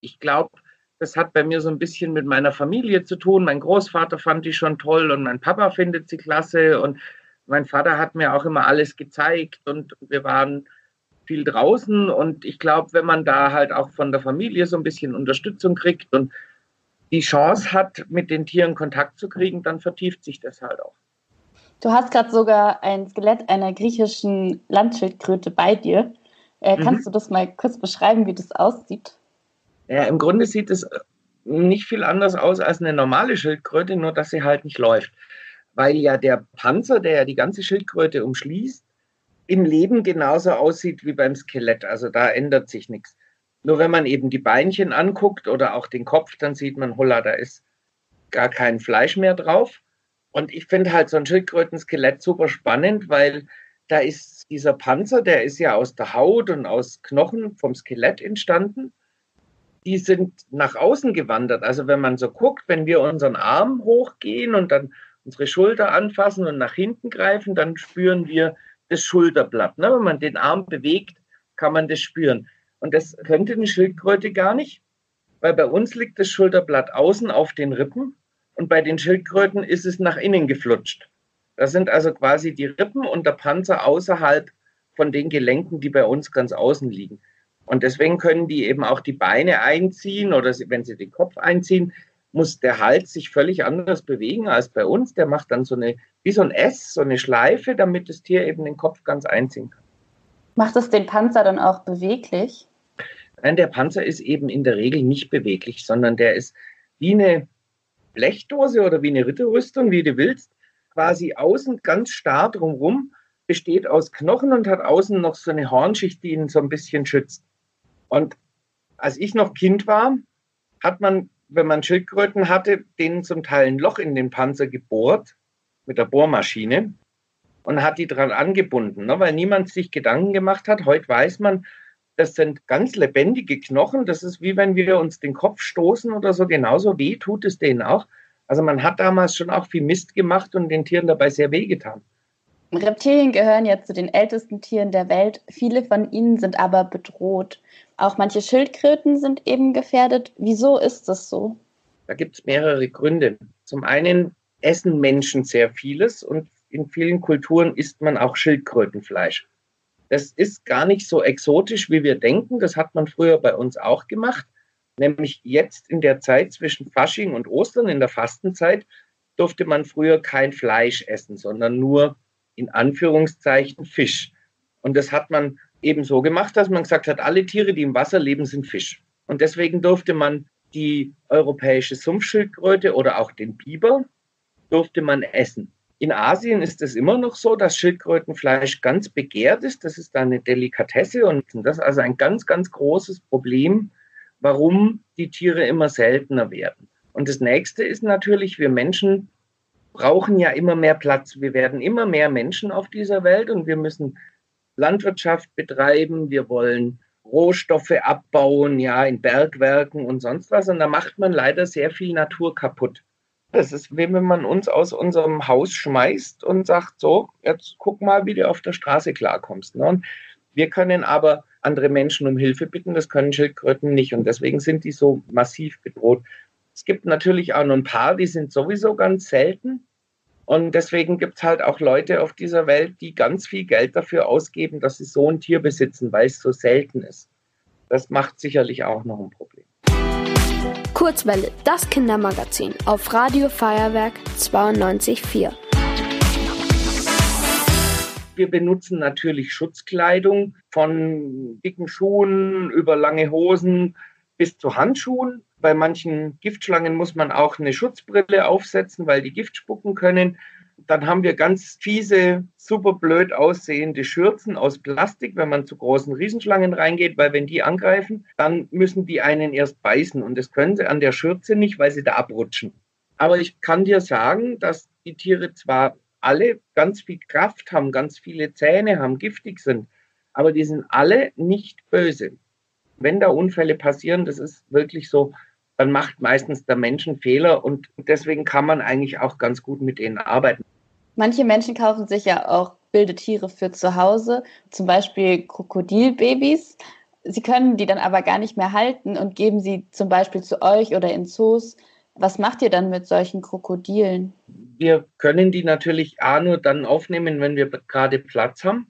Ich glaube, das hat bei mir so ein bisschen mit meiner Familie zu tun. Mein Großvater fand die schon toll und mein Papa findet sie klasse und mein Vater hat mir auch immer alles gezeigt und wir waren viel draußen und ich glaube, wenn man da halt auch von der Familie so ein bisschen Unterstützung kriegt und die Chance hat, mit den Tieren Kontakt zu kriegen, dann vertieft sich das halt auch. Du hast gerade sogar ein Skelett einer griechischen Landschildkröte bei dir. Äh, mhm. Kannst du das mal kurz beschreiben, wie das aussieht? Ja, im Grunde sieht es nicht viel anders aus als eine normale Schildkröte, nur dass sie halt nicht läuft. Weil ja der Panzer, der ja die ganze Schildkröte umschließt, im Leben genauso aussieht wie beim Skelett. Also da ändert sich nichts. Nur wenn man eben die Beinchen anguckt oder auch den Kopf, dann sieht man, holla, da ist gar kein Fleisch mehr drauf. Und ich finde halt so ein Schildkrötenskelett super spannend, weil da ist dieser Panzer, der ist ja aus der Haut und aus Knochen vom Skelett entstanden. Die sind nach außen gewandert. Also wenn man so guckt, wenn wir unseren Arm hochgehen und dann unsere Schulter anfassen und nach hinten greifen, dann spüren wir das Schulterblatt. Ne? Wenn man den Arm bewegt, kann man das spüren. Und das könnte eine Schildkröte gar nicht, weil bei uns liegt das Schulterblatt außen auf den Rippen und bei den Schildkröten ist es nach innen geflutscht. Das sind also quasi die Rippen und der Panzer außerhalb von den Gelenken, die bei uns ganz außen liegen. Und deswegen können die eben auch die Beine einziehen oder wenn sie den Kopf einziehen, muss der Hals sich völlig anders bewegen als bei uns. Der macht dann so eine, wie so ein S, so eine Schleife, damit das Tier eben den Kopf ganz einziehen kann. Macht es den Panzer dann auch beweglich? Nein, der Panzer ist eben in der Regel nicht beweglich, sondern der ist wie eine Blechdose oder wie eine Ritterrüstung, wie du willst, quasi außen ganz starr drumherum, besteht aus Knochen und hat außen noch so eine Hornschicht, die ihn so ein bisschen schützt. Und als ich noch Kind war, hat man, wenn man Schildkröten hatte, denen zum Teil ein Loch in den Panzer gebohrt mit der Bohrmaschine und hat die dran angebunden, ne, weil niemand sich Gedanken gemacht hat. Heute weiß man, das sind ganz lebendige Knochen. Das ist wie wenn wir uns den Kopf stoßen oder so. Genauso weh tut es denen auch. Also man hat damals schon auch viel Mist gemacht und den Tieren dabei sehr weh getan. Reptilien gehören ja zu den ältesten Tieren der Welt. Viele von ihnen sind aber bedroht. Auch manche Schildkröten sind eben gefährdet. Wieso ist das so? Da gibt es mehrere Gründe. Zum einen essen Menschen sehr vieles und in vielen Kulturen isst man auch Schildkrötenfleisch. Das ist gar nicht so exotisch, wie wir denken. Das hat man früher bei uns auch gemacht. Nämlich jetzt in der Zeit zwischen Fasching und Ostern, in der Fastenzeit, durfte man früher kein Fleisch essen, sondern nur in Anführungszeichen Fisch. Und das hat man eben so gemacht, dass man gesagt hat, alle Tiere, die im Wasser leben, sind Fisch. Und deswegen durfte man die europäische Sumpfschildkröte oder auch den Biber durfte man essen. In Asien ist es immer noch so, dass Schildkrötenfleisch ganz begehrt ist. Das ist eine Delikatesse und das ist also ein ganz, ganz großes Problem, warum die Tiere immer seltener werden. Und das nächste ist natürlich, wir Menschen brauchen ja immer mehr Platz. Wir werden immer mehr Menschen auf dieser Welt und wir müssen Landwirtschaft betreiben. Wir wollen Rohstoffe abbauen, ja, in Bergwerken und sonst was. Und da macht man leider sehr viel Natur kaputt. Das ist, wie wenn man uns aus unserem Haus schmeißt und sagt, so, jetzt guck mal, wie du auf der Straße klarkommst. Ne? Und wir können aber andere Menschen um Hilfe bitten, das können Schildkröten nicht. Und deswegen sind die so massiv bedroht. Es gibt natürlich auch noch ein paar, die sind sowieso ganz selten. Und deswegen gibt es halt auch Leute auf dieser Welt, die ganz viel Geld dafür ausgeben, dass sie so ein Tier besitzen, weil es so selten ist. Das macht sicherlich auch noch ein Problem. Kurzwelle, das Kindermagazin auf Radio Feuerwerk 92.4. Wir benutzen natürlich Schutzkleidung von dicken Schuhen über lange Hosen bis zu Handschuhen. Bei manchen Giftschlangen muss man auch eine Schutzbrille aufsetzen, weil die Gift spucken können. Dann haben wir ganz fiese, super blöd aussehende Schürzen aus Plastik, wenn man zu großen Riesenschlangen reingeht, weil wenn die angreifen, dann müssen die einen erst beißen und das können sie an der Schürze nicht, weil sie da abrutschen. Aber ich kann dir sagen, dass die Tiere zwar alle ganz viel Kraft haben, ganz viele Zähne haben, giftig sind, aber die sind alle nicht böse. Wenn da Unfälle passieren, das ist wirklich so, dann macht meistens der Mensch einen Fehler und deswegen kann man eigentlich auch ganz gut mit denen arbeiten. Manche Menschen kaufen sich ja auch wilde Tiere für zu Hause, zum Beispiel Krokodilbabys. Sie können die dann aber gar nicht mehr halten und geben sie zum Beispiel zu euch oder in Zoos. Was macht ihr dann mit solchen Krokodilen? Wir können die natürlich A nur dann aufnehmen, wenn wir gerade Platz haben.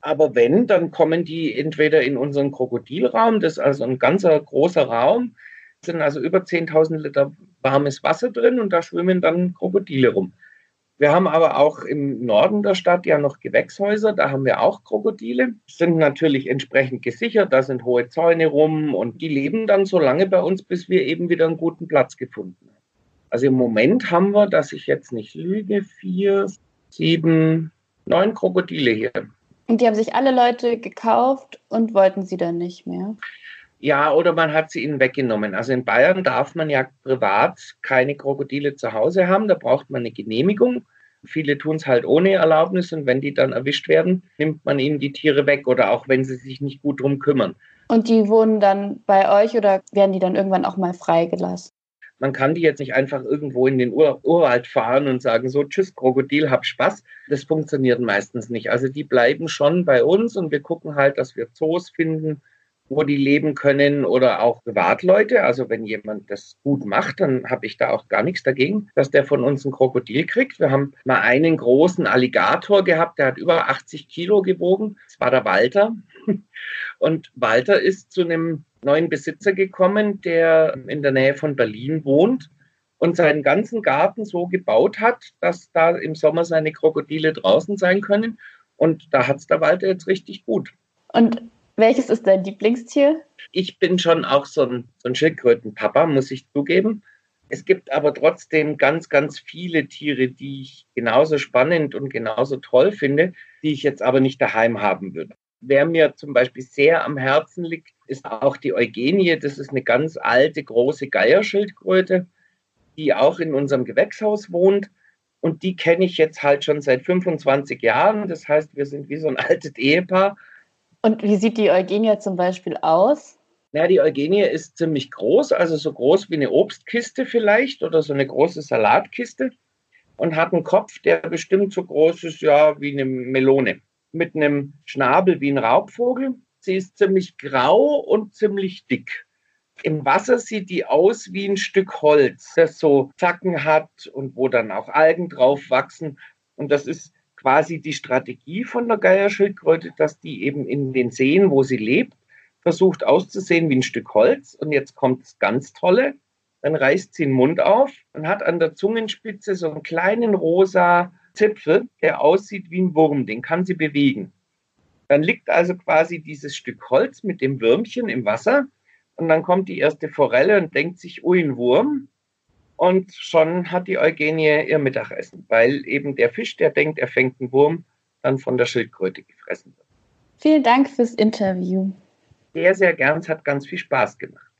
Aber wenn, dann kommen die entweder in unseren Krokodilraum, das ist also ein ganzer großer Raum, sind also über 10.000 Liter warmes Wasser drin und da schwimmen dann Krokodile rum. Wir haben aber auch im Norden der Stadt ja noch Gewächshäuser, da haben wir auch Krokodile, sind natürlich entsprechend gesichert, da sind hohe Zäune rum und die leben dann so lange bei uns, bis wir eben wieder einen guten Platz gefunden haben. Also im Moment haben wir, dass ich jetzt nicht lüge, vier, sieben, neun Krokodile hier. Und die haben sich alle Leute gekauft und wollten sie dann nicht mehr? Ja, oder man hat sie ihnen weggenommen. Also in Bayern darf man ja privat keine Krokodile zu Hause haben. Da braucht man eine Genehmigung. Viele tun es halt ohne Erlaubnis und wenn die dann erwischt werden, nimmt man ihnen die Tiere weg oder auch wenn sie sich nicht gut drum kümmern. Und die wohnen dann bei euch oder werden die dann irgendwann auch mal freigelassen? Man kann die jetzt nicht einfach irgendwo in den Ur Urwald fahren und sagen, so, tschüss, Krokodil, hab Spaß. Das funktioniert meistens nicht. Also die bleiben schon bei uns und wir gucken halt, dass wir Zoos finden, wo die leben können oder auch Privatleute. Also wenn jemand das gut macht, dann habe ich da auch gar nichts dagegen, dass der von uns ein Krokodil kriegt. Wir haben mal einen großen Alligator gehabt, der hat über 80 Kilo gewogen. Das war der Walter. Und Walter ist zu einem neuen Besitzer gekommen, der in der Nähe von Berlin wohnt und seinen ganzen Garten so gebaut hat, dass da im Sommer seine Krokodile draußen sein können. Und da hat es der Walter jetzt richtig gut. Und welches ist dein Lieblingstier? Ich bin schon auch so ein, so ein Schildkrötenpapa, muss ich zugeben. Es gibt aber trotzdem ganz, ganz viele Tiere, die ich genauso spannend und genauso toll finde, die ich jetzt aber nicht daheim haben würde. Wer mir zum Beispiel sehr am Herzen liegt, ist auch die Eugenie. Das ist eine ganz alte, große Geierschildkröte, die auch in unserem Gewächshaus wohnt. Und die kenne ich jetzt halt schon seit 25 Jahren. Das heißt, wir sind wie so ein altes Ehepaar. Und wie sieht die Eugenie zum Beispiel aus? Ja, die Eugenie ist ziemlich groß, also so groß wie eine Obstkiste vielleicht oder so eine große Salatkiste und hat einen Kopf, der bestimmt so groß ist, ja, wie eine Melone, mit einem Schnabel wie ein Raubvogel. Sie ist ziemlich grau und ziemlich dick. Im Wasser sieht die aus wie ein Stück Holz, das so Zacken hat und wo dann auch Algen drauf wachsen. Und das ist quasi die Strategie von der Geierschildkröte, dass die eben in den Seen, wo sie lebt, versucht auszusehen wie ein Stück Holz. Und jetzt kommt das ganz Tolle. Dann reißt sie den Mund auf und hat an der Zungenspitze so einen kleinen rosa Zipfel, der aussieht wie ein Wurm. Den kann sie bewegen. Dann liegt also quasi dieses Stück Holz mit dem Würmchen im Wasser. Und dann kommt die erste Forelle und denkt sich, ui, ein Wurm. Und schon hat die Eugenie ihr Mittagessen, weil eben der Fisch, der denkt, er fängt einen Wurm, dann von der Schildkröte gefressen wird. Vielen Dank fürs Interview. Sehr, sehr gern. Es hat ganz viel Spaß gemacht.